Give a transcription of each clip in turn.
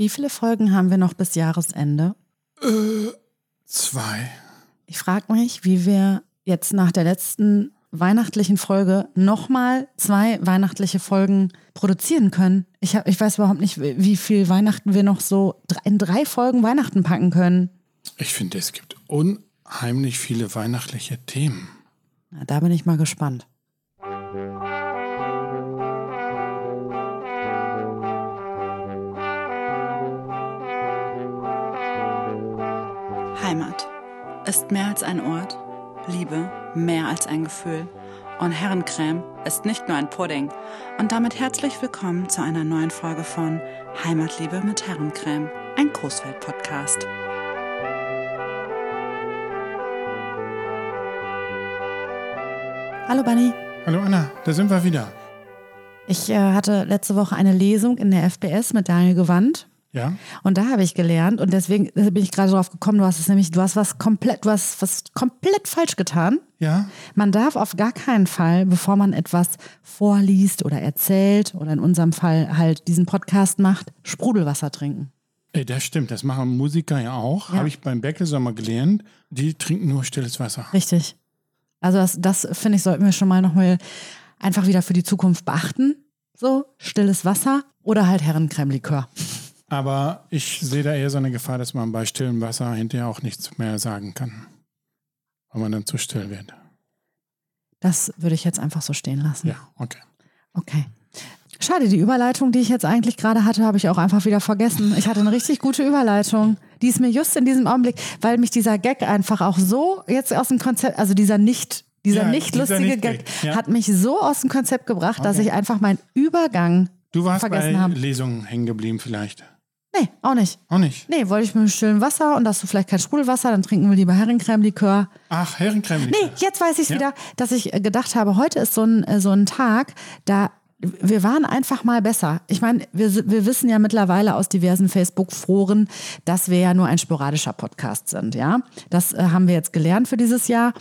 Wie viele Folgen haben wir noch bis Jahresende? Äh, zwei. Ich frage mich, wie wir jetzt nach der letzten weihnachtlichen Folge nochmal zwei weihnachtliche Folgen produzieren können. Ich, hab, ich weiß überhaupt nicht, wie viel Weihnachten wir noch so in drei Folgen Weihnachten packen können. Ich finde, es gibt unheimlich viele weihnachtliche Themen. Na, da bin ich mal gespannt. Ist mehr als ein Ort, Liebe mehr als ein Gefühl und Herrencreme ist nicht nur ein Pudding. Und damit herzlich willkommen zu einer neuen Folge von Heimatliebe mit Herrencreme, ein Großwelt-Podcast. Hallo Bunny. Hallo Anna, da sind wir wieder. Ich äh, hatte letzte Woche eine Lesung in der FBS mit Daniel Gewandt. Ja. Und da habe ich gelernt und deswegen bin ich gerade darauf gekommen, du hast es nämlich, du hast was komplett, du hast was komplett falsch getan. Ja. Man darf auf gar keinen Fall, bevor man etwas vorliest oder erzählt oder in unserem Fall halt diesen Podcast macht, Sprudelwasser trinken. Ey, das stimmt, das machen Musiker ja auch. Ja. Habe ich beim Beckel-Sommer gelernt. Die trinken nur stilles Wasser. Richtig. Also das, das finde ich, sollten wir schon mal nochmal einfach wieder für die Zukunft beachten. So, stilles Wasser oder halt Herrencreme-Likör. Aber ich sehe da eher so eine Gefahr, dass man bei stillem Wasser hinterher auch nichts mehr sagen kann. Weil man dann zu still wird. Das würde ich jetzt einfach so stehen lassen. Ja, okay. Okay. Schade, die Überleitung, die ich jetzt eigentlich gerade hatte, habe ich auch einfach wieder vergessen. Ich hatte eine richtig gute Überleitung. Die ist mir just in diesem Augenblick, weil mich dieser Gag einfach auch so jetzt aus dem Konzept, also dieser nicht, dieser Ja, nicht dieser lustige Nicht-Gag, Gag, ja. hat mich so aus dem Konzept gebracht, dass Okay. ich einfach meinen Übergang Du warst vergessen bei habe. Lesungen hängen geblieben vielleicht. Nee, auch nicht. Auch nicht. Nee, wollte ich mit stillen Wasser und hast du vielleicht kein Sprudelwasser, dann trinken wir lieber Herrencreme-Likör. Ach, Herrencreme. Nee, jetzt weiß ich Ja. wieder, dass ich äh, gedacht habe, heute ist so ein, äh, so ein Tag, da wir waren einfach mal besser. Ich meine, wir, wir wissen ja mittlerweile aus diversen Facebook-Foren, dass wir ja nur ein sporadischer Podcast sind, ja. Das äh, haben wir jetzt gelernt für dieses Jahr.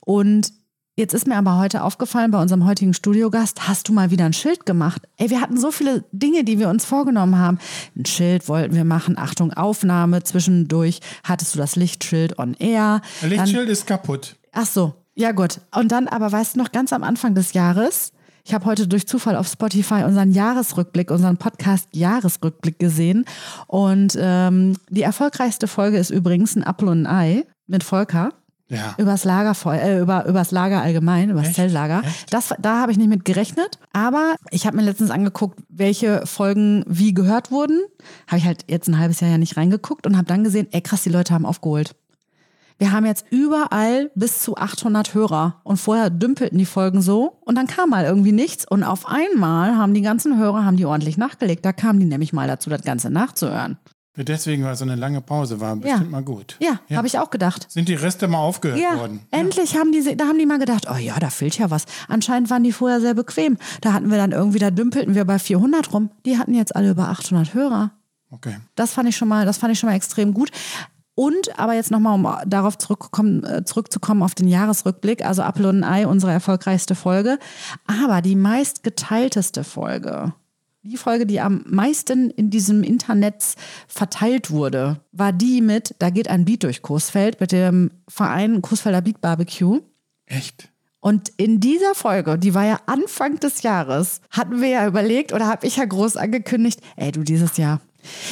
Und jetzt ist mir aber heute aufgefallen, bei unserem heutigen Studiogast, hast du mal wieder ein Schild gemacht. Ey, wir hatten so viele Dinge, die wir uns vorgenommen haben. Ein Schild wollten wir machen, Achtung, Aufnahme, zwischendurch hattest du das Lichtschild on air. Dann- Lichtschild ist kaputt. Ach so, ja gut. Und dann aber, weißt du noch, ganz am Anfang des Jahres, ich habe heute durch Zufall auf Spotify unseren Jahresrückblick, unseren Podcast Jahresrückblick gesehen. Und ähm, die erfolgreichste Folge ist übrigens ein Apfel und ein Ei mit Volker. Ja. Übers Lagerfeuer, äh, über, übers Lager allgemein, übers Echt? Zeltlager. Echt? Das, da habe ich nicht mit gerechnet. Aber ich habe mir letztens angeguckt, welche Folgen wie gehört wurden. Habe ich halt jetzt ein halbes Jahr ja nicht reingeguckt und habe dann gesehen, ey krass, die Leute haben aufgeholt. Wir haben jetzt überall bis zu 800 Hörer und vorher dümpelten die Folgen so und dann kam mal irgendwie nichts und auf einmal haben die ganzen Hörer haben die ordentlich nachgelegt. Da kamen die nämlich mal dazu, das Ganze nachzuhören. Deswegen war so eine lange Pause, war bestimmt mal gut. Ja, habe ich auch gedacht. Sind die Reste mal aufgehört Ja, worden? endlich haben die, da haben die mal gedacht, oh ja, da fehlt ja was. Anscheinend waren die vorher sehr bequem. Da hatten wir dann irgendwie, da dümpelten wir bei 400 rum. Die hatten jetzt alle über 800 Hörer. Okay. Das fand ich schon mal, das fand ich schon mal extrem gut. Und aber jetzt nochmal, um darauf zurückkommen, äh, zurückzukommen auf den Jahresrückblick, also Apfel und Ei, unsere erfolgreichste Folge. Aber die meistgeteilteste Folge, die Folge, die am meisten in diesem Internet verteilt wurde, war die mit, da geht ein Beat durch Coesfeld mit dem Verein Coesfelder Beat Barbecue. Echt? Und in dieser Folge, die war ja Anfang des Jahres, hatten wir ja überlegt oder habe ich ja groß angekündigt, ey du dieses Jahr.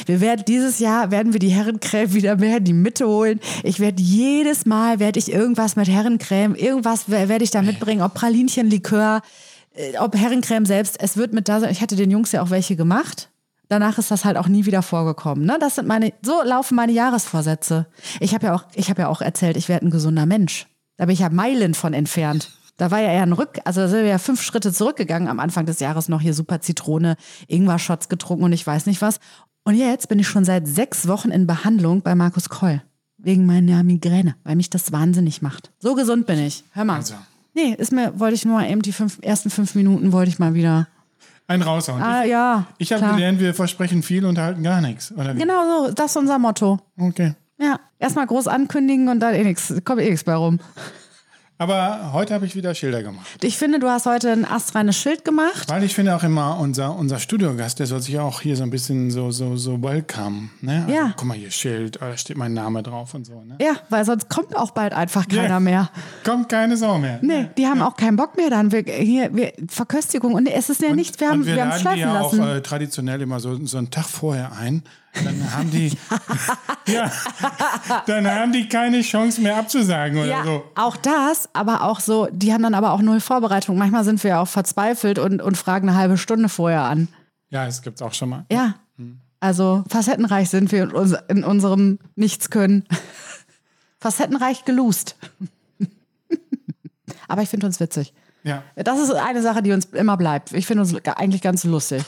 Wir werden dieses Jahr werden wir die Herrencreme wieder mehr in die Mitte holen. Ich werde jedes Mal werde ich irgendwas mit Herrencreme, irgendwas wer- werde ich da mitbringen, ob Pralinchen, Likör, ob Herrencreme selbst. Es wird mit da sein. Ich hatte den Jungs ja auch welche gemacht. Danach ist das halt auch nie wieder vorgekommen. Ne? Das sind meine, so laufen meine Jahresvorsätze. Ich habe ja auch, ja auch erzählt, ich werde ein gesunder Mensch. Da bin ich ja Meilen von entfernt. Da war ja eher ein Rück, also da sind wir ja fünf Schritte zurückgegangen am Anfang des Jahres noch hier super Zitrone, Ingwer-Shots getrunken und ich weiß nicht was. Und jetzt bin ich schon seit sechs Wochen in Behandlung bei Markus Koll. Wegen meiner Migräne, weil mich das wahnsinnig macht. So gesund bin ich. Hör mal. Also. Nee, ist mir, wollte ich nur mal eben die fünf, ersten fünf Minuten wollte ich mal wieder. Ein raushauen. Ah, ja. ich habe gelernt, wir versprechen viel und halten gar nichts. Oder wie? Genau so, das ist unser Motto. Okay. Ja. Erstmal groß ankündigen und dann eh nichts, kommt eh nichts bei rum. Aber heute habe ich wieder Schilder gemacht. Ich finde, du hast heute ein astreines Schild gemacht. Weil ich finde auch immer, unser, unser Studiogast, der soll sich auch hier so ein bisschen so, so, so welcome. Ne? Also, Ja. Guck mal hier, Schild, oh, da steht mein Name drauf und so. Ne? Ja, weil sonst kommt auch bald einfach keiner Ja. mehr. Kommt keine Sau mehr. Nee, die haben auch keinen Bock mehr dann. Wir, hier, wir, Verköstigung. Und es ist ja nichts, wir haben und wir wir laden schleifen die ja lassen. auch äh, traditionell immer so, so einen Tag vorher ein. Dann haben die, ja, dann haben die keine Chance mehr abzusagen oder ja, so. auch das, aber auch so, die haben dann aber auch null Vorbereitung. Manchmal sind wir ja auch verzweifelt und, und fragen eine halbe Stunde vorher an. Ja, das gibt's auch schon mal. Ja, also facettenreich sind wir in, uns, in unserem Nichtskönnen. facettenreich gelust. aber ich finde uns witzig. Ja. Das ist eine Sache, die uns immer bleibt. Ich finde uns eigentlich ganz lustig.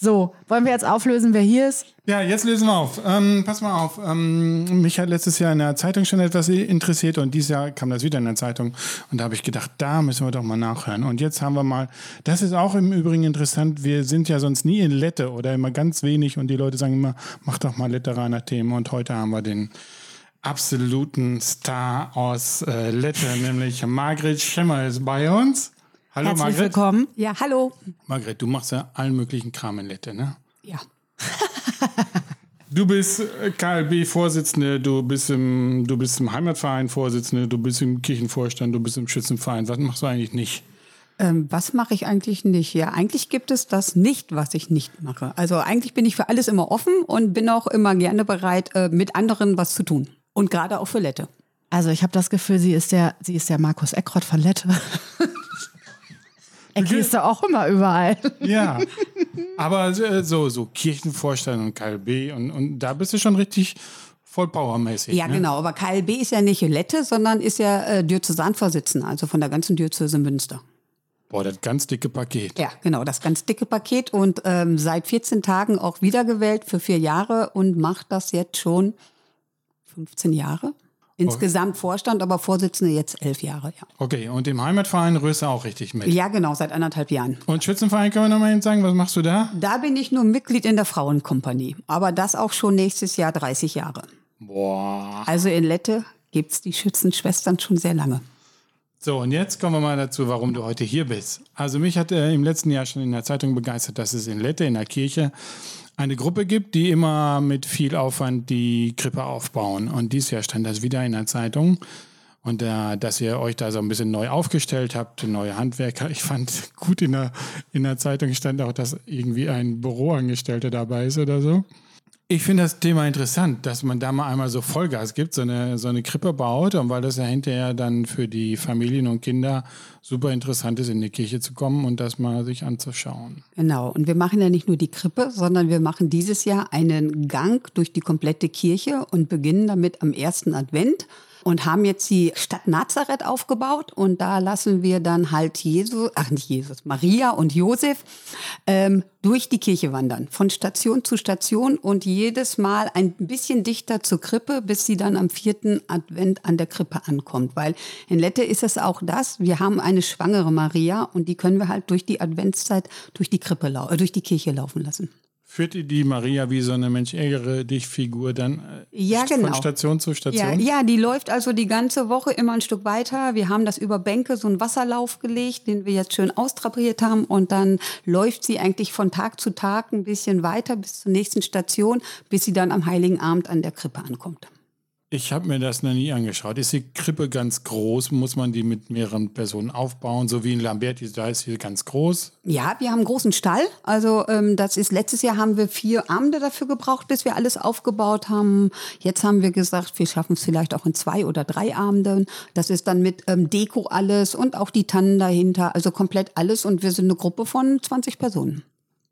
So, wollen wir jetzt auflösen, wer hier ist? Ja, jetzt lösen wir auf. Ähm, pass mal auf. Ähm, mich hat letztes Jahr in der Zeitung schon etwas interessiert und dieses Jahr kam das wieder in der Zeitung. Und da habe ich gedacht, da müssen wir doch mal nachhören. Und jetzt haben wir mal, das ist auch im Übrigen interessant, wir sind ja sonst nie in Lette oder immer ganz wenig und die Leute sagen immer, mach doch mal Letteraner Themen. Und heute haben wir den absoluten Star aus äh, Lette, nämlich Margret Schemmer ist bei uns. Hallo Herzlich Margret. willkommen. Ja, hallo. Margret, du machst ja allen möglichen Kram in Lette, ne? Ja. Du bist äh, KLB-Vorsitzende, du bist im, du bist im Heimatverein Vorsitzende, du bist im Kirchenvorstand, du bist im Schützenverein. Was machst du eigentlich nicht? Ähm, was mache ich eigentlich nicht? Ja, eigentlich gibt es das nicht, was ich nicht mache. Also eigentlich bin ich für alles immer offen und bin auch immer gerne bereit, äh, mit anderen was zu tun. Und gerade auch für Lette. Also ich habe das Gefühl, sie ist der, sie ist der Markus Eckrott von Lette. Ecki ist da auch immer überall. Ja, aber äh, so, so Kirchenvorstand und KLB und, und da bist du schon richtig voll powermäßig. Ja, ne? genau. Aber KLB ist ja nicht Lette, sondern ist ja äh, Diözesanvorsitzender, also von der ganzen Diözese Münster. Boah, das ganz dicke Paket. Ja, genau, das ganz dicke Paket und ähm, seit 14 Tagen auch wiedergewählt für vier Jahre und macht das jetzt schon 15 Jahre. Insgesamt Vorstand, aber Vorsitzende jetzt elf Jahre, ja. Okay, und im Heimatverein rührst du auch richtig mit. Ja, genau, seit anderthalb Jahren. Und Schützenverein können wir nochmal eben sagen, was machst du da? Da bin ich nur Mitglied in der Frauenkompanie, aber das auch schon nächstes Jahr 30 Jahre. Boah. Also in Lette gibt's die Schützenschwestern schon sehr lange. So, und jetzt kommen wir mal dazu, warum du heute hier bist. Also mich hat äh, im letzten Jahr schon in der Zeitung begeistert, dass es in Lette, in der Kirche, eine Gruppe gibt, die immer mit viel Aufwand die Krippe aufbauen. Und dieses Jahr stand das wieder in der Zeitung. Und äh, dass ihr euch da so ein bisschen neu aufgestellt habt, neue Handwerker. Ich fand gut in der, in der Zeitung stand auch, dass irgendwie ein Büroangestellter dabei ist oder so. Ich finde das Thema interessant, dass man da mal einmal so Vollgas gibt, so eine, so eine Krippe baut und weil das ja hinterher dann für die Familien und Kinder super interessant ist, in die Kirche zu kommen und das mal sich anzuschauen. Genau. Und wir machen ja nicht nur die Krippe, sondern wir machen dieses Jahr einen Gang durch die komplette Kirche und beginnen damit am ersten Advent und haben jetzt die Stadt Nazareth aufgebaut und da lassen wir dann halt Jesus, ach nicht Jesus, Maria und Josef ähm, durch die Kirche wandern, von Station zu Station und jedes Mal ein bisschen dichter zur Krippe, bis sie dann am vierten Advent an der Krippe ankommt. Weil in Lette ist es auch das, wir haben eine schwangere Maria und die können wir halt durch die Adventszeit durch die Krippe, äh, durch die Kirche laufen lassen. Führt ihr die Maria wie so eine Mensch ärgere dich Figur dann äh, Ja, von genau. Station zu Ja, Station? ja, die läuft also die ganze Woche immer ein Stück weiter. Wir haben das über Bänke, so einen Wasserlauf gelegt, den wir jetzt schön austrapiert haben. Und dann läuft sie eigentlich von Tag zu Tag ein bisschen weiter bis zur nächsten Station, bis sie dann am Heiligen Abend an der Krippe ankommt. Ich habe mir das noch nie angeschaut. Ist die Krippe ganz groß? Muss man die mit mehreren Personen aufbauen? So wie in Lamberti, da ist sie ganz groß. Ja, wir haben einen großen Stall. Also ähm, das ist letztes Jahr haben wir vier Abende dafür gebraucht, bis wir alles aufgebaut haben. Jetzt haben wir gesagt, wir schaffen es vielleicht auch in zwei oder drei Abenden. Das ist dann mit ähm, Deko alles und auch die Tannen dahinter, also komplett alles. Und wir sind eine Gruppe von 20 Personen.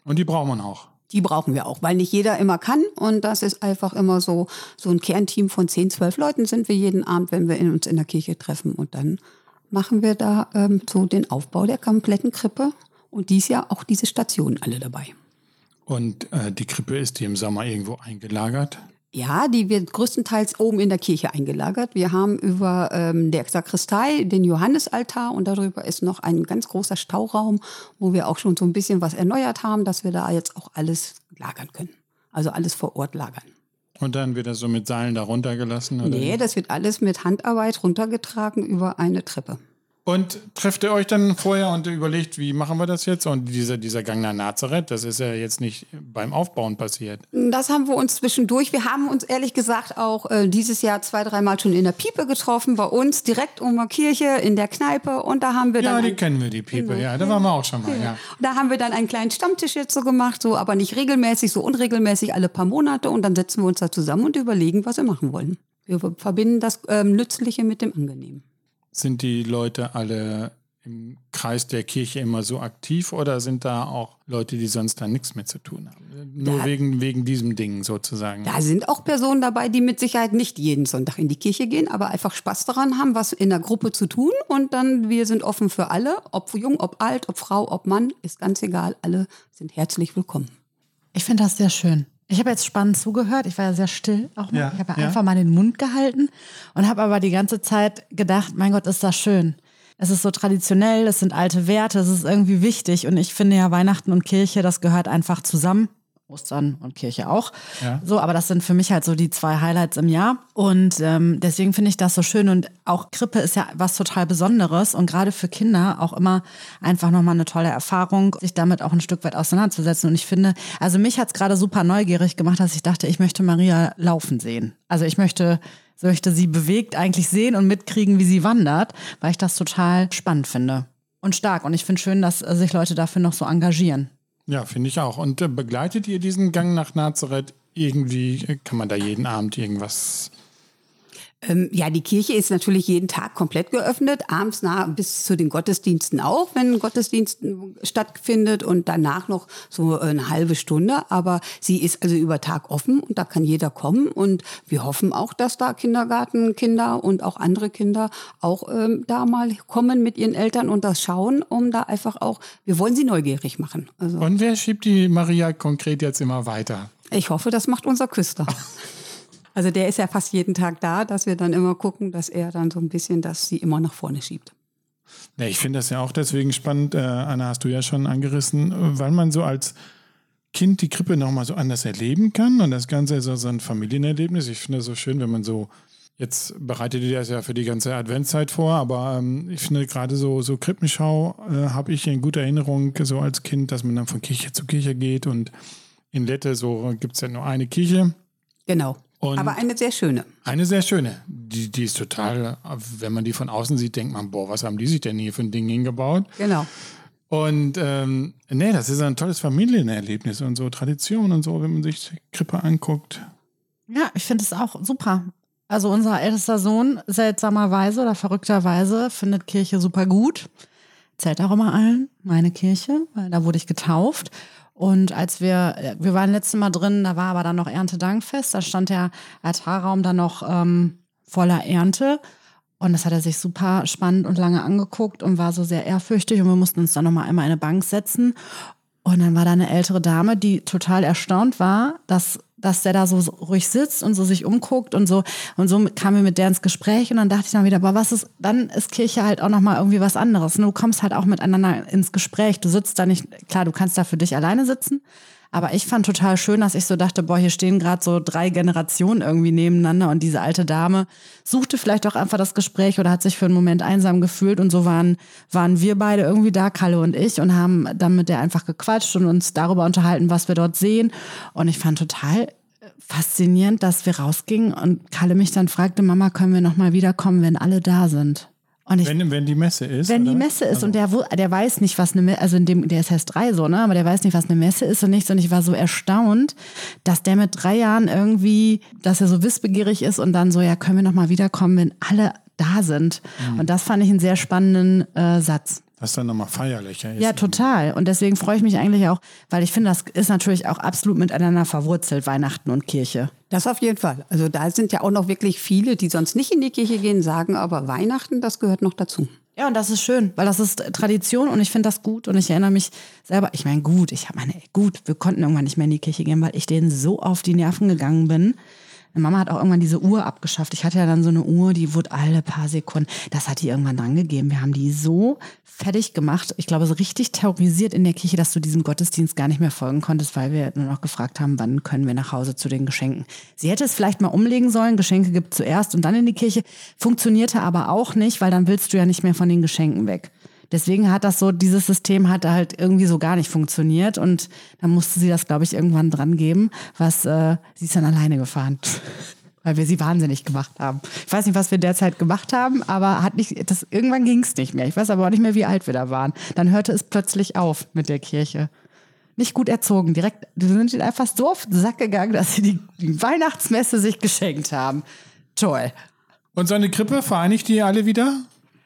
Und die braucht man auch. Die brauchen wir auch, weil nicht jeder immer kann. Und das ist einfach immer so, so ein Kernteam von 10, 12 Leuten sind wir jeden Abend, wenn wir in, uns in der Kirche treffen. Und dann machen wir da ähm, so den Aufbau der kompletten Krippe. Und dies Jahr auch diese Stationen alle dabei. Und äh, die Krippe ist die im Sommer irgendwo eingelagert. Ja, die wird größtenteils oben in der Kirche eingelagert. Wir haben über ähm, der Sakristei den Johannesaltar und darüber ist noch ein ganz großer Stauraum, wo wir auch schon so ein bisschen was erneuert haben, dass wir da jetzt auch alles lagern können. Also alles vor Ort lagern. Und dann wird das so mit Seilen da runtergelassen? Oder? Nee, das wird alles mit Handarbeit runtergetragen über eine Treppe. Und trefft ihr euch dann vorher und überlegt, wie machen wir das jetzt? Und dieser, dieser Gang nach Nazareth, das ist ja jetzt nicht beim Aufbauen passiert. Das haben wir uns zwischendurch. Wir haben uns ehrlich gesagt auch äh, dieses Jahr zwei, dreimal schon in der Piepe getroffen, bei uns direkt um die Kirche in der Kneipe. Und da haben wir Ja, dann. die ein- kennen wir, die Piepe. Ja, da waren wir auch schon mal. Ja. Da haben wir dann einen kleinen Stammtisch jetzt so gemacht, so aber nicht regelmäßig, so unregelmäßig alle paar Monate. Und dann setzen wir uns da zusammen und überlegen, was wir machen wollen. Wir verbinden das ähm, Nützliche mit dem Angenehmen. Sind die Leute alle im Kreis der Kirche immer so aktiv oder sind da auch Leute, die sonst da nichts mit zu tun haben? Nur Da- wegen, wegen diesem Ding sozusagen. Da sind auch Personen dabei, die mit Sicherheit nicht jeden Sonntag in die Kirche gehen, aber einfach Spaß daran haben, was in der Gruppe zu tun. Und dann, wir sind offen für alle, ob jung, ob alt, ob Frau, ob Mann, ist ganz egal. Alle sind herzlich willkommen. Ich finde das sehr schön. Ich habe jetzt spannend zugehört. Ich war ja sehr still auch mal. Ja, ich habe ja, ja. einfach mal den Mund gehalten und habe aber die ganze Zeit gedacht, mein Gott, ist das schön. Es ist so traditionell, es sind alte Werte, es ist irgendwie wichtig. Und ich finde ja, Weihnachten und Kirche, das gehört einfach zusammen. Ostern und Kirche auch. Ja. So, aber das sind für mich halt so die zwei Highlights im Jahr. Und ähm, deswegen finde ich das so schön. Und auch Krippe ist ja was total Besonderes und gerade für Kinder auch immer einfach nochmal eine tolle Erfahrung, sich damit auch ein Stück weit auseinanderzusetzen. Und ich finde, also mich hat es gerade super neugierig gemacht, dass ich dachte, ich möchte Maria laufen sehen. Also ich möchte, so möchte sie bewegt eigentlich sehen und mitkriegen, wie sie wandert, weil ich das total spannend finde. Und stark. Und ich finde schön, dass sich Leute dafür noch so engagieren. Ja, finde ich auch. Und äh, begleitet ihr diesen Gang nach Nazareth irgendwie? Äh, Kann man da jeden Abend irgendwas Ähm, ja, die Kirche ist natürlich jeden Tag komplett geöffnet, abends nah bis zu den Gottesdiensten auch, wenn ein Gottesdienst äh, stattfindet und danach noch so eine halbe Stunde. Aber sie ist also über Tag offen und da kann jeder kommen. Und wir hoffen auch, dass da Kindergartenkinder und auch andere Kinder auch ähm, da mal kommen mit ihren Eltern und das schauen, um da einfach auch, wir wollen sie neugierig machen. Also Und wer schiebt die Maria konkret jetzt immer weiter? ich hoffe, das macht unser Küster. Also der ist ja fast jeden Tag da, dass wir dann immer gucken, dass er dann so ein bisschen, dass sie immer nach vorne schiebt. Ja, ich finde das ja auch deswegen spannend, äh, Anna, hast du ja schon angerissen, weil man so als Kind die Krippe nochmal so anders erleben kann und das Ganze ist so so ein Familienerlebnis. Ich finde das so schön, wenn man so, jetzt bereitet ihr das ja für die ganze Adventszeit vor, aber ähm, ich finde gerade so, so Krippenschau äh, habe ich in guter Erinnerung so als Kind, dass man dann von Kirche zu Kirche geht und in Lette so gibt es ja nur eine Kirche. Genau. Und- Aber eine sehr schöne. Eine sehr schöne. Die, die ist total, wenn man die von außen sieht, denkt man, boah, was haben die sich denn hier für ein Ding hingebaut? Genau. Und ähm, nee, das ist ein tolles Familienerlebnis und so Tradition und so, wenn man sich Krippe anguckt. Ja, ich finde es auch super. Also unser ältester Sohn, seltsamerweise oder verrückterweise, findet Kirche super gut. Zählt auch immer allen, meine Kirche, weil da wurde ich getauft. Und als wir, wir waren letztes Mal drin, da war aber dann noch Erntedankfest, da stand der Altarraum dann noch ähm, voller Ernte. Und das hat er sich super spannend und lange angeguckt und war so sehr ehrfürchtig. Und wir mussten uns dann nochmal einmal in eine Bank setzen. Und dann war da eine ältere Dame, die total erstaunt war, dass, dass der da so ruhig sitzt und so sich umguckt und so. Und so kamen wir mit der ins Gespräch und dann dachte ich dann wieder, boah, was ist, dann ist Kirche halt auch nochmal irgendwie was anderes. Du kommst halt auch miteinander ins Gespräch. Du sitzt da nicht, klar, du kannst da für dich alleine sitzen. Aber ich fand total schön, dass ich so dachte, boah, hier stehen gerade so drei Generationen irgendwie nebeneinander und diese alte Dame suchte vielleicht auch einfach das Gespräch oder hat sich für einen Moment einsam gefühlt und so waren, waren wir beide irgendwie da, Kalle und ich, und haben dann mit der einfach gequatscht und uns darüber unterhalten, was wir dort sehen. Und ich fand total faszinierend, dass wir rausgingen und Kalle mich dann fragte, Mama, können wir nochmal wiederkommen, wenn alle da sind? Und ich Wenn, wenn die Messe ist. wenn die oder? Messe ist und der, wo- der weiß nicht, was eine Messe, also in dem, der ist erst drei so, ne, aber der weiß nicht, was eine Messe ist und nichts und ich war so erstaunt, dass der mit drei Jahren irgendwie, dass er so wissbegierig ist und dann so, ja, können wir noch mal wiederkommen, wenn alle da sind. Und das fand ich einen sehr spannenden äh, Satz. Was dann nochmal feierlicher ist. Ja, total. Und deswegen freue ich mich eigentlich auch, weil ich finde, das ist natürlich auch absolut miteinander verwurzelt, Weihnachten und Kirche. Das auf jeden Fall. Also da sind ja auch noch wirklich viele, die sonst nicht in die Kirche gehen, sagen aber Weihnachten, das gehört noch dazu. Ja, und das ist schön, weil das ist Tradition und ich finde das gut und ich erinnere mich selber, ich meine, gut, ich habe meine, gut, wir konnten irgendwann nicht mehr in die Kirche gehen, weil ich denen so auf die Nerven gegangen bin. Meine Mama hat auch irgendwann diese Uhr abgeschafft. Ich hatte ja dann so eine Uhr, die wurde alle paar Sekunden. Das hat die irgendwann dran gegeben. Wir haben die so fertig gemacht. Ich glaube, so richtig terrorisiert in der Kirche, dass du diesem Gottesdienst gar nicht mehr folgen konntest, weil wir nur noch gefragt haben, wann können wir nach Hause zu den Geschenken. Sie hätte es vielleicht mal umlegen sollen. Geschenke gibt zuerst und dann in die Kirche. Funktionierte aber auch nicht, weil dann willst du ja nicht mehr von den Geschenken weg. Deswegen hat das so, dieses System hat halt irgendwie so gar nicht funktioniert und dann musste sie das, glaube ich, irgendwann dran geben, was äh, sie ist dann alleine gefahren. Weil wir sie wahnsinnig gemacht haben. Ich weiß nicht, was wir derzeit gemacht haben, aber hat nicht, das, irgendwann ging es nicht mehr. Ich weiß aber auch nicht mehr, wie alt wir da waren. Dann hörte es plötzlich auf mit der Kirche. Nicht gut erzogen. Direkt, die sind ihnen einfach so auf den Sack gegangen, dass sie die, die Weihnachtsmesse sich geschenkt haben. Toll. Und so eine Krippe vereinigt die alle wieder?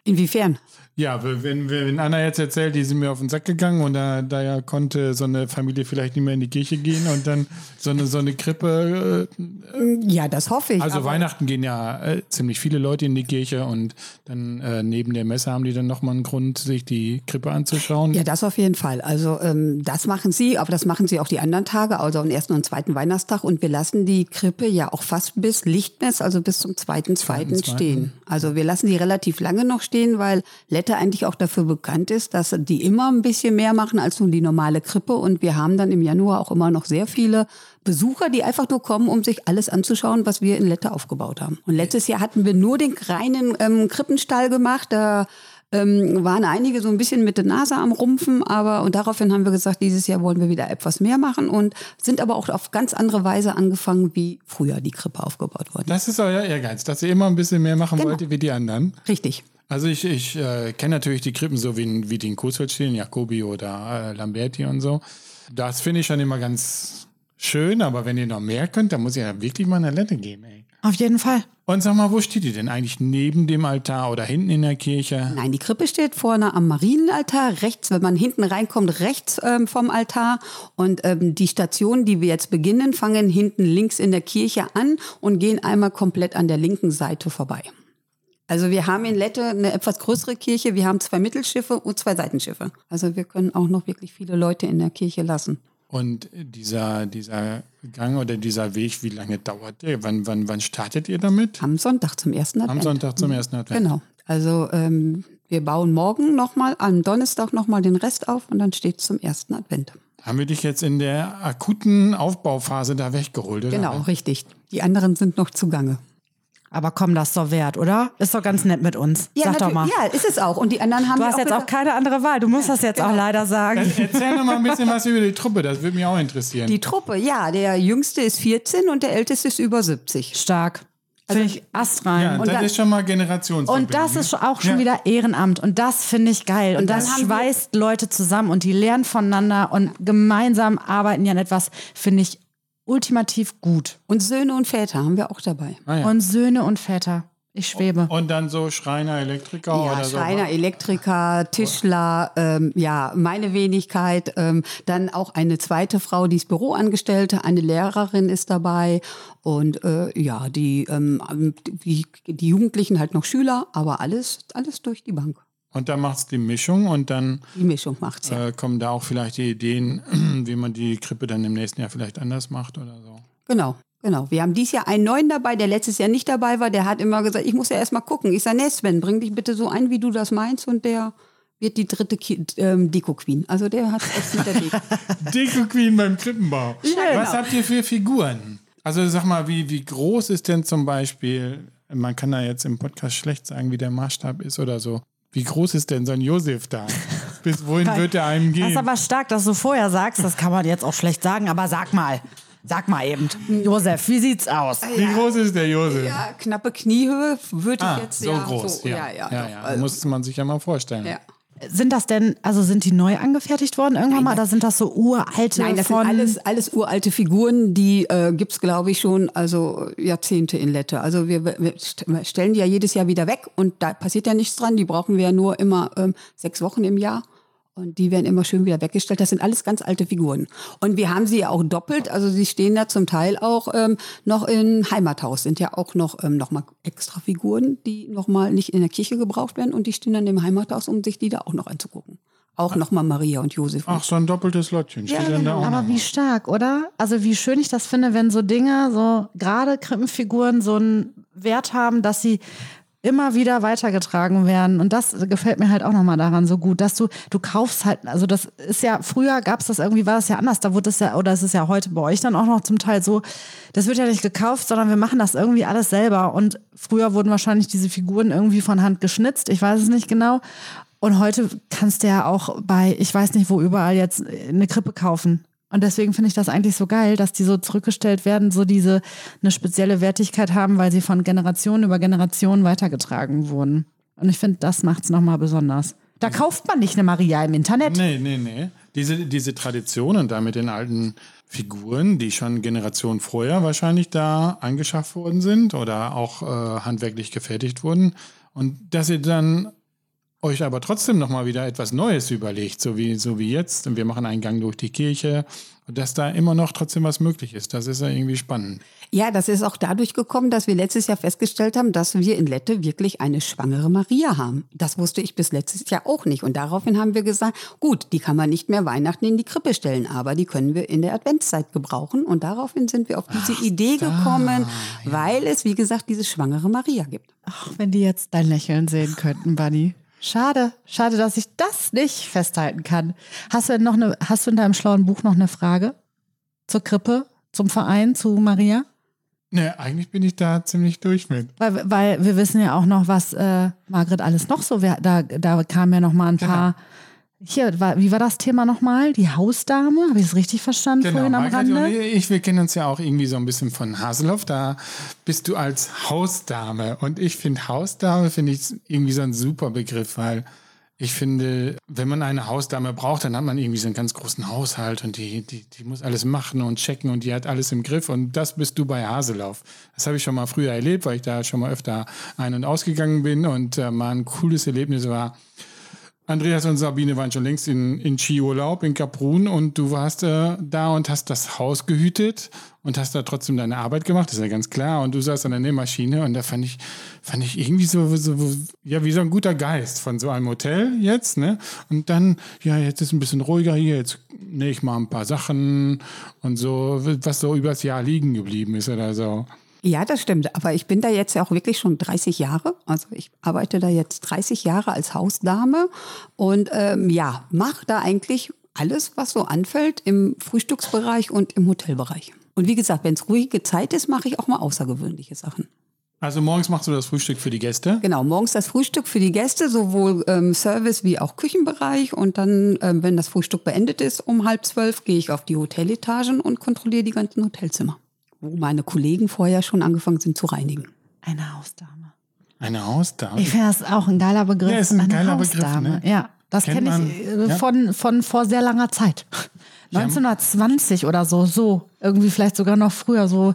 Inwiefern? Ja, wenn, wenn Anna jetzt erzählt, die sind mir auf den Sack gegangen und da, da ja konnte so eine Familie vielleicht nicht mehr in die Kirche gehen und dann so eine, so eine Krippe. Äh, ja, das hoffe ich. Also Weihnachten gehen ja äh, ziemlich viele Leute in die Kirche und dann äh, neben der Messe haben die dann nochmal einen Grund, sich die Krippe anzuschauen. Ja, das auf jeden Fall. Also ähm, das machen sie, aber das machen sie auch die anderen Tage, also am ersten und zweiten Weihnachtstag und wir lassen die Krippe ja auch fast bis Lichtmess, also bis zum zweiten, zweiten, zweiten stehen. Also wir lassen die relativ lange noch stehen, weil Lette Städte eigentlich auch dafür bekannt ist, dass die immer ein bisschen mehr machen als nur die normale Krippe. Und wir haben dann im Januar auch immer noch sehr viele Besucher, die einfach nur kommen, um sich alles anzuschauen, was wir in Lette aufgebaut haben. Und letztes Jahr hatten wir nur den reinen ähm, Krippenstall gemacht. Da ähm, waren einige so ein bisschen mit der Nase am Rumpfen, aber und daraufhin haben wir gesagt, dieses Jahr wollen wir wieder etwas mehr machen und sind aber auch auf ganz andere Weise angefangen, wie früher die Krippe aufgebaut wurde. Das ist euer Ehrgeiz, dass ihr immer ein bisschen mehr machen genau. wollt wie die anderen. Richtig. Also ich, ich äh, kenne natürlich die Krippen so wie, wie die in Coesfeld stehen, Jacobi oder äh, Lamberti und so. Das finde ich schon immer ganz schön, aber wenn ihr noch mehr könnt, dann muss ihr ja wirklich mal eine Lette gehen, ey. Auf jeden Fall. Und sag mal, wo steht die denn eigentlich? Neben dem Altar oder hinten in der Kirche? Nein, die Krippe steht vorne am Marienaltar, rechts, wenn man hinten reinkommt, rechts ähm, vom Altar. Und ähm, die Stationen, die wir jetzt beginnen, fangen hinten links in der Kirche an und gehen einmal komplett an der linken Seite vorbei. Also wir haben in Lette eine etwas größere Kirche, wir haben zwei Mittelschiffe und zwei Seitenschiffe. Also wir können auch noch wirklich viele Leute in der Kirche lassen. Und dieser, dieser Gang oder dieser Weg, wie lange dauert der? Wann, wann, wann startet ihr damit? Am Sonntag zum ersten Advent. Am Sonntag zum ersten Advent. Genau. Also ähm, wir bauen morgen nochmal, am Donnerstag nochmal den Rest auf und dann steht es zum ersten Advent. Haben wir dich jetzt in der akuten Aufbauphase da weggeholt, oder? Genau, richtig. Die anderen sind noch zugange. Aber komm, das ist doch wert, oder? Ist doch ganz nett mit uns. Ja, Sag doch mal. Ja, ist es auch. Und die anderen haben Du hast auch jetzt auch keine andere Wahl. Du musst das jetzt genau. auch leider sagen. Dann erzähl doch mal ein bisschen was über die Truppe. Das würde mich auch interessieren. Die Truppe, ja. Der Jüngste ist 14 und der Älteste ist über 70. Stark. Finde also, ich astrein. Ja, und das dann, ist schon mal Generationsverbindung. Und das ist auch schon ja. wieder Ehrenamt. Und das finde ich geil. Und, und das schweißt Leute zusammen und die lernen voneinander und gemeinsam arbeiten ja an etwas, finde ich ultimativ gut. Und Söhne und Väter haben wir auch dabei. Ah, ja. Und Söhne und Väter. Ich schwebe. Und dann so Schreiner, Elektriker ja, oder so? Schreiner, Elektriker, Tischler, ähm, ja, meine Wenigkeit. Ähm, dann auch eine zweite Frau, die ist Büroangestellte, eine Lehrerin ist dabei. Und äh, ja, die, ähm, die, die Jugendlichen halt noch Schüler, aber alles, alles durch die Bank. Und dann macht es die Mischung und dann die Mischung macht's, ja. äh, kommen da auch vielleicht die Ideen, wie man die Krippe dann im nächsten Jahr vielleicht anders macht oder so. Genau, genau. Wir haben dieses Jahr einen neuen dabei, der letztes Jahr nicht dabei war. Der hat immer gesagt, ich muss ja erst mal gucken. Ich sage, nee, Sven, bring dich bitte so ein, wie du das meinst. Und der wird die dritte Ki ähm, Deko Queen. Also der hat echt mit der Deko. Deko Queen beim Krippenbau. Ja, Was genau. habt ihr für Figuren? Also sag mal, wie, wie groß ist denn zum Beispiel, man kann da jetzt im Podcast schlecht sagen, wie der Maßstab ist oder so. Wie groß ist denn so ein Josef da? Bis wohin wird er einem gehen? Das ist aber stark, dass du vorher sagst. Das kann man jetzt auch schlecht sagen, aber sag mal. Sag mal eben, Josef, wie sieht's aus? Wie groß ist der Josef? Ja, knappe Kniehöhe würde ah, ich jetzt so ja, groß. So, ja, ja, ja, ja, ja. Also, muss man sich ja mal vorstellen. Ja. Sind das denn, also sind die neu angefertigt worden irgendwann Nein, mal? Oder sind das so uralte Nein, das sind alles, alles uralte Figuren, die äh, gibt es, glaube ich, schon also Jahrzehnte in Lette. Also wir, wir, stellen die ja jedes Jahr wieder weg und da passiert ja nichts dran. Die brauchen wir ja nur immer ähm, sechs Wochen im Jahr. Und die werden immer schön wieder weggestellt. Das sind alles ganz alte Figuren. Und wir haben sie ja auch doppelt. Also sie stehen da zum Teil auch ähm, noch im Heimathaus. Sind ja auch noch, ähm, noch mal extra Figuren, die noch mal nicht in der Kirche gebraucht werden. Und die stehen dann im Heimathaus, um sich die da auch noch anzugucken. Auch nochmal Maria und Josef. Ach, so ein doppeltes Lottchen steht dann da auch Aber noch wie stark, oder? Also wie schön ich das finde, wenn so Dinge, so gerade Krippenfiguren so einen Wert haben, dass sie immer wieder weitergetragen werden. Und das gefällt mir halt auch nochmal daran so gut, dass du, du kaufst halt, also das ist ja, früher gab es das irgendwie, war das ja anders, da wurde es ja, oder es ist ja heute bei euch dann auch noch zum Teil so, das wird ja nicht gekauft, sondern wir machen das irgendwie alles selber. Und früher wurden wahrscheinlich diese Figuren irgendwie von Hand geschnitzt, ich weiß es nicht genau. Und heute kannst du ja auch bei, ich weiß nicht wo überall jetzt eine Krippe kaufen. Und deswegen finde ich das eigentlich so geil, dass die so zurückgestellt werden, so diese eine spezielle Wertigkeit haben, weil sie von Generation über Generation weitergetragen wurden. Und ich finde, das macht es nochmal besonders. Da kauft man nicht eine Maria im Internet. Nee, nee, nee. Diese, diese Traditionen da mit den alten Figuren, die schon Generationen vorher wahrscheinlich da angeschafft worden sind oder auch äh, handwerklich gefertigt wurden. Und dass ihr dann euch aber trotzdem nochmal wieder etwas Neues überlegt, so wie, so wie jetzt. Und wir machen einen Gang durch die Kirche. Dass da immer noch trotzdem was möglich ist. Das ist ja irgendwie spannend. Ja, das ist auch dadurch gekommen, dass wir letztes Jahr festgestellt haben, dass wir in Lette wirklich eine schwangere Maria haben. Das wusste ich bis letztes Jahr auch nicht. Und daraufhin haben wir gesagt, gut, die kann man nicht mehr Weihnachten in die Krippe stellen, aber die können wir in der Adventszeit gebrauchen. Und daraufhin sind wir auf diese Idee gekommen, weil es, wie gesagt, diese schwangere Maria gibt. Ach, wenn die jetzt dein Lächeln sehen könnten, Bunny. Schade, schade, dass ich das nicht festhalten kann. Hast du denn noch eine, hast du in deinem schlauen Buch noch eine Frage zur Krippe, zum Verein, zu Maria? Nee, eigentlich bin ich da ziemlich durch mit. Weil, weil wir wissen ja auch noch, was äh, Margret alles noch so, wer, da, da kamen ja noch mal ein paar. Hier, war, wie war das Thema nochmal? Die Hausdame? Habe ich es richtig verstanden vorhin am Margret und Rande? ich, wir kennen uns ja auch irgendwie so ein bisschen von Haselhoff. Da bist du als Hausdame. Und ich finde Hausdame, finde ich irgendwie so ein super Begriff, weil ich finde, wenn man eine Hausdame braucht, dann hat man irgendwie so einen ganz großen Haushalt und die, die, die muss alles machen und checken und die hat alles im Griff. Und das bist du bei Haseloff. Das habe ich schon mal früher erlebt, weil ich da schon mal öfter ein- und ausgegangen bin und äh, mal ein cooles Erlebnis war. Andreas und Sabine waren schon längst in, in Skiurlaub in Kaprun und du warst äh, da und hast das Haus gehütet und hast da trotzdem deine Arbeit gemacht, ist ja ganz klar. Und du saßt an der Nähmaschine und da fand ich, fand ich irgendwie so, so, ja, wie so ein guter Geist von so einem Hotel jetzt, ne? Und dann, ja, jetzt ist ein bisschen ruhiger hier, jetzt nähe ich mal ein paar Sachen und so, was so übers Jahr liegen geblieben ist oder so. Ja, das stimmt. Aber ich bin da jetzt ja auch wirklich schon 30 Jahre. Also ich arbeite da jetzt 30 Jahre als Hausdame und ähm, ja, mache da eigentlich alles, was so anfällt im Frühstücksbereich und im Hotelbereich. Und wie gesagt, wenn es ruhige Zeit ist, mache ich auch mal außergewöhnliche Sachen. Also morgens machst du das Frühstück für die Gäste? Genau, morgens das Frühstück für die Gäste, sowohl ähm, Service wie auch Küchenbereich. Und dann, ähm, wenn das Frühstück beendet ist, um halb zwölf, gehe ich auf die Hoteletagen und kontrolliere die ganzen Hotelzimmer, wo meine Kollegen vorher schon angefangen sind zu reinigen. Eine Hausdame. Eine Hausdame? Ich finde das auch ein geiler Begriff. Ja, ist ein eine geiler Begriff, Hausdame. ne? Ja, das kenne man, ich äh, ja. von, von vor sehr langer Zeit. 1920 oder so, so. Irgendwie vielleicht sogar noch früher, so.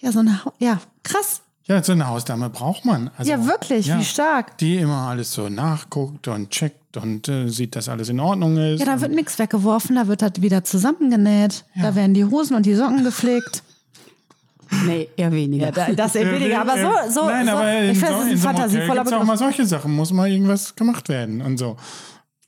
Ja, so eine, ja, krass. Ja, so eine Hausdame braucht man. Also, Ja, wirklich, wie stark. Die immer alles so nachguckt und checkt und äh, sieht, dass alles in Ordnung ist. Ja, da wird nichts weggeworfen, da wird das wieder zusammengenäht. Da werden die Hosen und die Socken gepflegt. Nee, eher weniger. Ja, da, das ist weniger, aber so, so, Nein, so aber ich so, finde, ist so einem Hotel fantasievoller ja auch Begriff. mal solche Sachen. Muss mal irgendwas gemacht werden und so.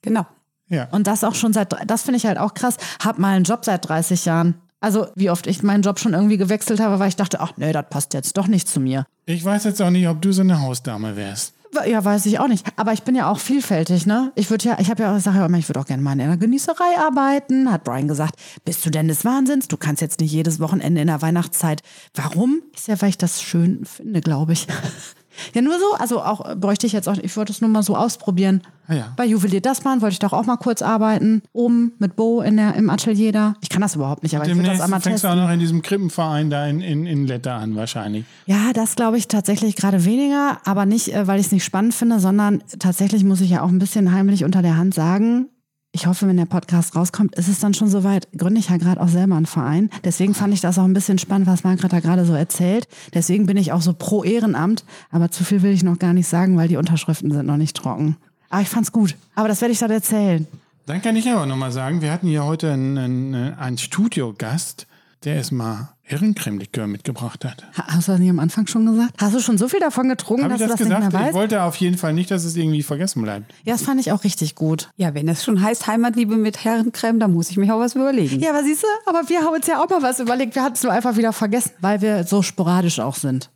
Genau. Ja. Und das auch schon seit, das finde ich halt auch krass. Hab mal einen Job seit 30 Jahren. Also, wie oft ich meinen Job schon irgendwie gewechselt habe, weil ich dachte, ach nee, das passt jetzt doch nicht zu mir. Ich weiß jetzt auch nicht, ob du so eine Hausdame wärst. Ja, weiß ich auch nicht. Aber ich bin ja auch vielfältig, ne? Ich würde ja, ich habe ja auch, sage ja ich würde auch gerne mal in einer Genießerei arbeiten. Hat Brian gesagt, bist du denn des Wahnsinns? Du kannst jetzt nicht jedes Wochenende in der Weihnachtszeit. Warum? Ist ja, weil ich das schön finde, glaube ich. Ja, nur so, also auch äh, bräuchte ich jetzt auch, ich wollte es nur mal so ausprobieren. Ah ja. Bei Juwelier Dassmann wollte ich doch auch mal kurz arbeiten. Oben mit Bo in der, im Atelier da. Ich kann das überhaupt nicht, aber ich würde das Demnächst einmal fängst du testen. auch noch in diesem Krippenverein da in, in, in Letter an, wahrscheinlich. Ja, das glaube ich tatsächlich gerade weniger, aber nicht, äh, weil ich es nicht spannend finde, sondern tatsächlich muss ich ja auch ein bisschen heimlich unter der Hand sagen, ich hoffe, wenn der Podcast rauskommt, ist es dann schon soweit, gründe ich ja gerade auch selber einen Verein. Deswegen fand ich das auch ein bisschen spannend, was Margret da gerade so erzählt. Deswegen bin ich auch so pro Ehrenamt, aber zu viel will ich noch gar nicht sagen, weil die Unterschriften sind noch nicht trocken. Aber ich fand's gut. Aber das werde ich dann erzählen. Dann kann ich aber nochmal sagen, wir hatten hier heute einen, einen, einen Studiogast, der erstmal Herrencreme-Likör mitgebracht hat. Ha- Hast du das nicht am Anfang schon gesagt? Hast du schon so viel davon getrunken, Habe dass ich du das das nicht gesagt? mehr Ich weißt? wollte auf jeden Fall nicht, dass es irgendwie vergessen bleibt. Ja, das fand ich auch richtig gut. Ja, wenn es schon heißt Heimatliebe mit Herrencreme, dann muss ich mich auch was überlegen. Ja, aber siehst du, aber wir haben uns ja auch mal was überlegt. Wir hatten es nur einfach wieder vergessen, weil wir so sporadisch auch sind.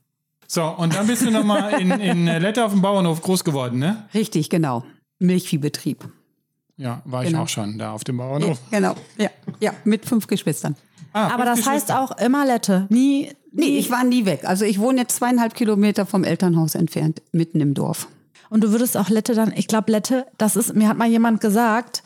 So, und dann bist du nochmal in, in Lette auf dem Bauernhof groß geworden, ne? Richtig, genau. Milchviehbetrieb. Ja, war ich Genau. auch schon da auf dem Bauernhof. Genau. Ja, ja, mit fünf Geschwistern. Ah, Aber das heißt auch immer Lette. Nie. Nee, ich war nie weg. Also ich wohne jetzt zweieinhalb Kilometer vom Elternhaus entfernt, mitten im Dorf. Und du würdest auch Lette dann, ich glaube, Lette, das ist, mir hat mal jemand gesagt,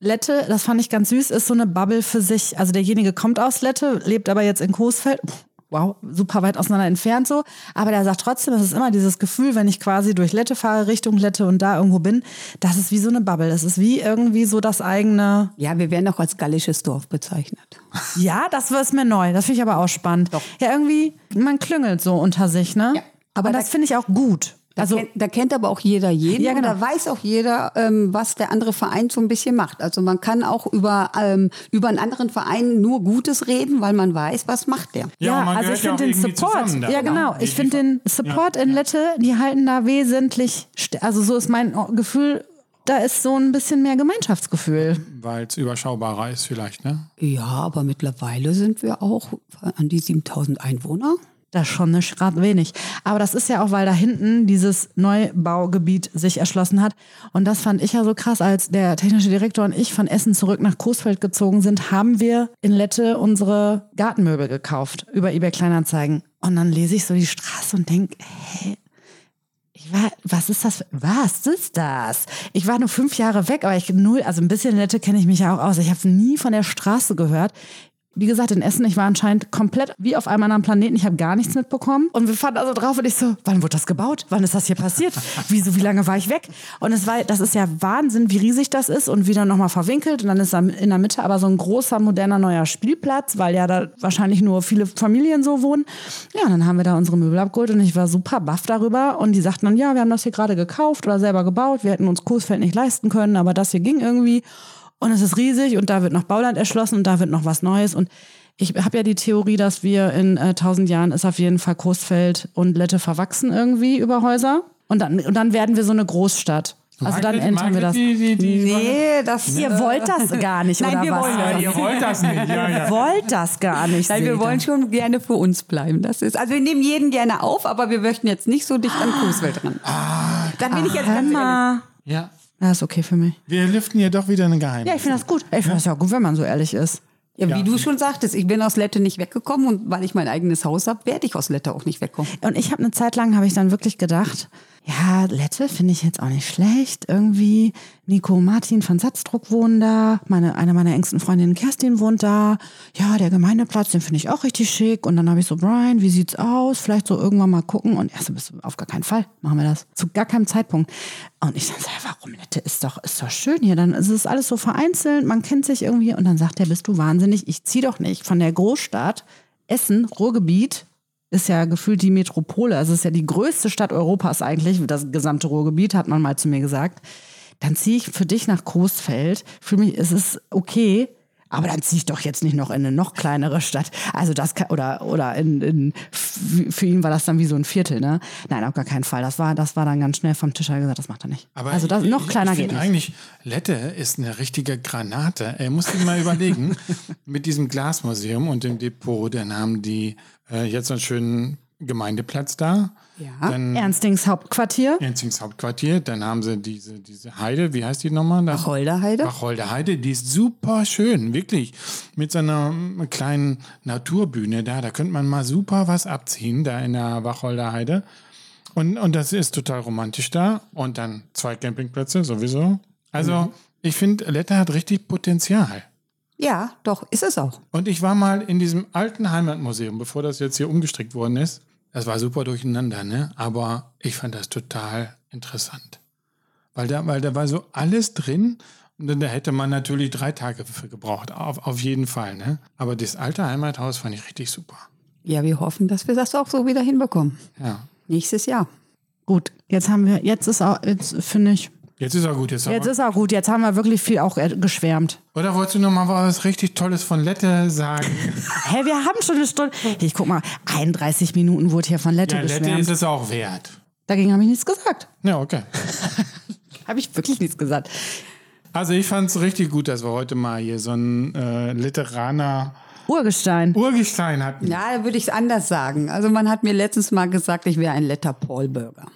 Lette, das fand ich ganz süß, ist so eine Bubble für sich. Also derjenige kommt aus Lette, lebt aber jetzt in Coesfeld. Wow, super weit auseinander entfernt so. Aber der sagt trotzdem, es ist immer dieses Gefühl, wenn ich quasi durch Lette fahre, Richtung Lette und da irgendwo bin, das ist wie so eine Bubble. Das ist wie irgendwie so das eigene. Ja, wir werden auch als gallisches Dorf bezeichnet. Ja, das ist mir neu. Das finde ich aber auch spannend. Ja, irgendwie, man klüngelt so unter sich, ne? Ja. Aber Aber das da- finde ich auch gut. Da, Also, kennt, da kennt aber auch jeder jeden Ja, genau. und da weiß auch jeder, ähm, was der andere Verein so ein bisschen macht. Also man kann auch über, ähm, über einen anderen Verein nur Gutes reden, weil man weiß, was macht der. Ja, man also ich ja finde den irgendwie Support. zusammen da. Ja, genau. Ich finde den Support Ja, in ja. Lette, die halten da wesentlich, also so ist mein Gefühl, da ist so ein bisschen mehr Gemeinschaftsgefühl. Weil es überschaubarer ist vielleicht, ne? Ja, aber mittlerweile sind wir auch an die 7000 Einwohner. Das ist schon nicht gerade wenig. Aber das ist ja auch, weil da hinten dieses Neubaugebiet sich erschlossen hat. Und das fand ich ja so krass, als der technische Direktor und ich von Essen zurück nach Coesfeld gezogen sind, haben wir in Lette unsere Gartenmöbel gekauft über eBay Kleinanzeigen. Und dann lese ich so die Straße und denke, hä, ich war, was ist das? Was ist das? Ich war nur fünf Jahre weg, aber ich null, also ein bisschen Lette kenne ich mich ja auch aus. Ich habe nie von der Straße gehört. Wie gesagt, in Essen, ich war anscheinend komplett wie auf einem anderen Planeten. Ich habe gar nichts mitbekommen. Und wir fahren also drauf und ich so, wann wurde das gebaut? Wann ist das hier passiert? Wieso, wie lange war ich weg? Und es war, das ist ja Wahnsinn, wie riesig das ist und wieder nochmal verwinkelt. Und dann ist da in der Mitte aber so ein großer, moderner, neuer Spielplatz, weil ja da wahrscheinlich nur viele Familien so wohnen. Ja, und dann haben wir da unsere Möbel abgeholt und ich war super baff darüber. Und die sagten dann, ja, wir haben das hier gerade gekauft oder selber gebaut. Wir hätten uns Coesfeld nicht leisten können, aber das hier ging irgendwie. Und es ist riesig und da wird noch Bauland erschlossen und da wird noch was Neues. Und ich habe ja die Theorie, dass wir in äh, 1000 Jahren ist auf jeden Fall Coesfeld und Lette verwachsen irgendwie über Häuser. Und dann, und dann werden wir so eine Großstadt. Also dann entern wir das. Die, die, die Nee, das. Ihr wollt das gar nicht, Nein, oder wir was? wollen Ja, das. ihr wollt das nicht. Ja, ja. Ihr wollt das gar nicht. Nein, wir wollen schon gerne für uns bleiben. Das ist, also wir nehmen jeden gerne auf, aber wir möchten jetzt nicht so dicht an Coesfeld ran. da bin ich jetzt ganz ehrlich. Hammer. ja. Das ist okay für mich. Wir lüften hier doch wieder eine Geheimnis. Ja, ich finde das gut. Ich finde das ja gut, wenn man so ehrlich ist. Ja, wie Ja. du schon sagtest, ich bin aus Lette nicht weggekommen und weil ich mein eigenes Haus habe, werde ich aus Lette auch nicht wegkommen. Und ich habe eine Zeit lang, habe ich dann wirklich gedacht, ja, Lette finde ich jetzt auch nicht schlecht. Irgendwie Nico Martin von Satzdruck wohnen da. Meine, eine meiner engsten Freundinnen, Kerstin, wohnt da. Ja, der Gemeindeplatz, den finde ich auch richtig schick. Und dann habe ich so, Brian, wie sieht's aus? Vielleicht so irgendwann mal gucken. Und er so, bist auf gar keinen Fall machen wir das. Zu gar keinem Zeitpunkt. Und ich ja, warum Lette? Ist doch, ist doch schön hier. Dann ist es alles so vereinzelt, man kennt sich irgendwie. Und dann sagt er, bist du wahnsinnig? Ich zieh doch nicht von der Großstadt Essen, Ruhrgebiet, ist ja gefühlt die Metropole, also ist ja die größte Stadt Europas eigentlich, das gesamte Ruhrgebiet, hat man mal zu mir gesagt. Dann ziehe ich für dich nach Coesfeld. Für mich ist es okay, aber dann ziehe ich doch jetzt nicht noch in eine noch kleinere Stadt. Also das kann, oder oder in, in für ihn war das dann wie so ein Viertel, ne? Nein, auf gar keinen Fall. Das war das war dann ganz schnell vom Tisch er hat gesagt, das macht er nicht. Aber also das, ich- noch kleiner ich geht nicht. eigentlich, Lette ist eine richtige Granate. Er muss sich mal überlegen, mit diesem Glasmuseum und dem Depot, dann haben die äh, jetzt einen schönen Gemeindeplatz da. Ja. Dann Ernstings Hauptquartier. Enzings Hauptquartier, dann haben sie diese, diese Heide, wie heißt die nochmal? Wacholderheide? Wacholder Heide, die ist super schön, wirklich. Mit so einer kleinen Naturbühne da, da könnte man mal super was abziehen, da in der Wacholder Heide. Und, und das ist total romantisch da. Und dann zwei Campingplätze sowieso. Also, ich finde, Lette hat richtig Potenzial. Ja, doch, ist es auch. Und ich war mal in diesem alten Heimatmuseum, bevor das jetzt hier umgestrickt worden ist. Das war super durcheinander, ne? Aber ich fand das total interessant. Weil da, weil da war so alles drin. Und dann da hätte man natürlich drei Tage für gebraucht. Auf, auf jeden Fall, ne? Aber das alte Heimathaus fand ich richtig super. Ja, wir hoffen, dass wir das auch so wieder hinbekommen. Ja. Nächstes Jahr. Gut, jetzt haben wir, jetzt ist auch, jetzt finde ich, Jetzt ist er gut. Jetzt, Jetzt ist auch gut. Jetzt haben wir wirklich viel auch geschwärmt. Oder wolltest du noch mal was richtig Tolles von Lette sagen? Hä, wir haben schon eine Stunde. Ich guck mal, 31 Minuten wurde hier von Lette ja, Lette geschwärmt. ist es auch wert. Dagegen habe ich nichts gesagt. Ja, okay. Habe ich wirklich nichts gesagt. Also ich fand es richtig gut, dass wir heute mal hier so einen äh, Literaner Urgestein. Urgestein hatten. Ja, da würde ich es anders sagen. Also man hat mir letztens mal gesagt, ich wäre ein Letter Paul Burger.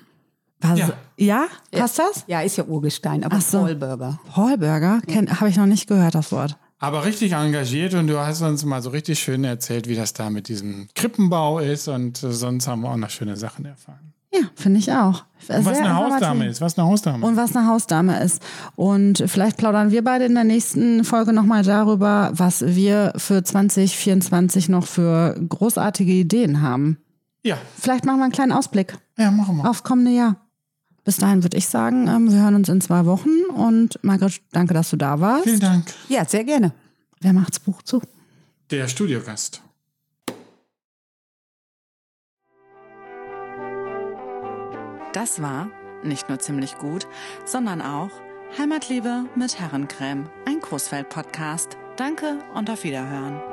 Was, ja. Ja. Passt das? Ja, ist ja Urgestein, aber so. Paul Burger. Paul Burger? Habe ich noch nicht gehört, das Wort. Aber richtig engagiert und du hast uns mal so richtig schön erzählt, wie das da mit diesem Krippenbau ist und äh, sonst haben wir auch noch schöne Sachen erfahren. Ja, finde ich auch. Und was eine Hausdame ist, was eine Hausdame Und was eine Hausdame ist. Und vielleicht plaudern wir beide in der nächsten Folge nochmal darüber, was wir für 2024 noch für großartige Ideen haben. Ja, Vielleicht machen wir einen kleinen Ausblick ja, machen wir. aufs kommende Jahr. Bis dahin würde ich sagen, ähm, wir hören uns in zwei Wochen. Und Margret, danke, dass du da warst. Vielen Dank. Ja, sehr gerne. Wer macht's Buch zu? Der Studiogast. Das war nicht nur ziemlich gut, sondern auch Heimatliebe mit Herrencreme, ein Coesfeld-Podcast. Danke und auf Wiederhören.